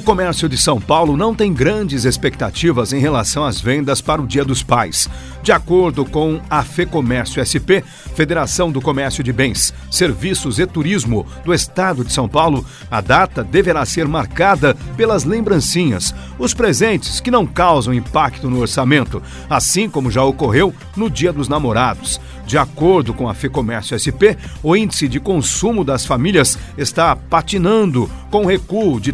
O comércio de São Paulo não tem grandes expectativas em relação às vendas para o Dia dos Pais. De acordo com a FEComércio SP, Federação do Comércio de Bens, Serviços e Turismo do Estado de São Paulo, a data deverá ser marcada pelas lembrancinhas, os presentes que não causam impacto no orçamento, assim como já ocorreu no Dia dos Namorados. De acordo com a FEComércio SP, o índice de consumo das famílias está patinando com recuo de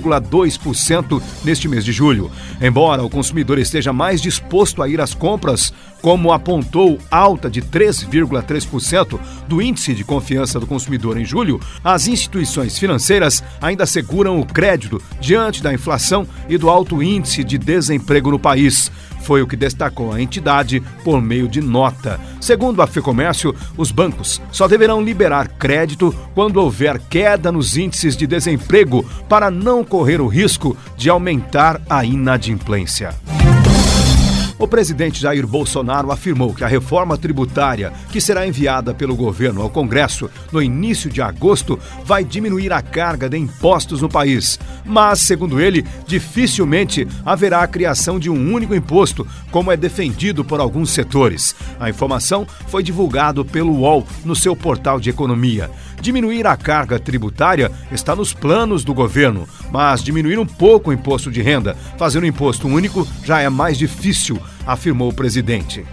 3,2% neste mês de julho. Embora o consumidor esteja mais disposto a ir às compras, como apontou alta de 3,3% do índice de confiança do consumidor em julho, as instituições financeiras ainda seguram o crédito diante da inflação e do alto índice de desemprego no país. Foi o que destacou a entidade por meio de nota. Segundo a FEComércio, os bancos só deverão liberar crédito quando houver queda nos índices de desemprego para não correr o risco de aumentar a inadimplência. O presidente Jair Bolsonaro afirmou que a reforma tributária, que será enviada pelo governo ao Congresso no início de agosto, vai diminuir a carga de impostos no país. Mas, segundo ele, dificilmente haverá a criação de um único imposto, como é defendido por alguns setores. A informação foi divulgada pelo UOL no seu portal de economia. Diminuir a carga tributária está nos planos do governo, mas diminuir um pouco o imposto de renda, fazer um imposto único, já é mais difícil, afirmou o presidente.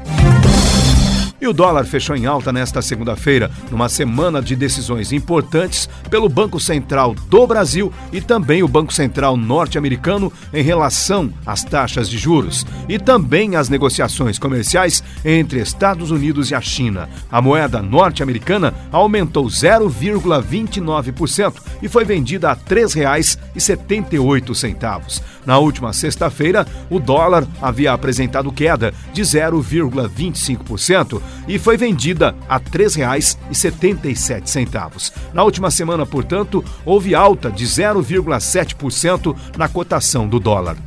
E o dólar fechou em alta nesta segunda-feira, numa semana de decisões importantes pelo Banco Central do Brasil e também o Banco Central norte-americano em relação às taxas de juros e também às negociações comerciais entre Estados Unidos e a China. A moeda norte-americana aumentou 0,29% e foi vendida a R$ 3,78. Na última sexta-feira, o dólar havia apresentado queda de 0,25% e foi vendida a R$ 3,77. Na última semana, portanto, houve alta de 0,7% na cotação do dólar.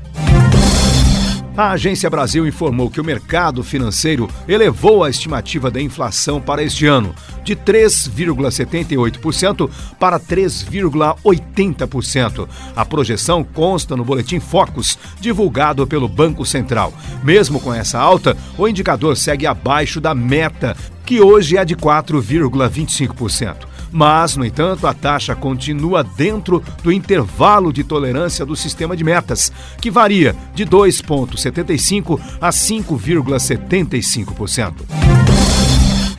A Agência Brasil informou que o mercado financeiro elevou a estimativa da inflação para este ano de 3,78% para 3,80%. A projeção consta no boletim Focus, divulgado pelo Banco Central. Mesmo com essa alta, o indicador segue abaixo da meta, que hoje é de 4,25%. Mas, no entanto, a taxa continua dentro do intervalo de tolerância do sistema de metas, que varia de 2,75% a 5,75%.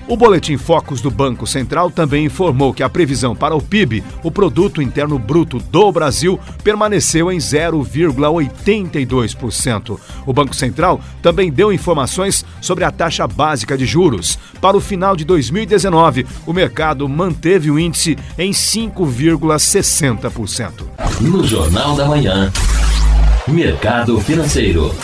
O Boletim Focus do Banco Central também informou que a previsão para o PIB, o Produto Interno Bruto do Brasil, permaneceu em 0,82%. O Banco Central também deu informações sobre a taxa básica de juros. Para o final de 2019, o mercado manteve o índice em 5,60%. No Jornal da Manhã, Mercado Financeiro.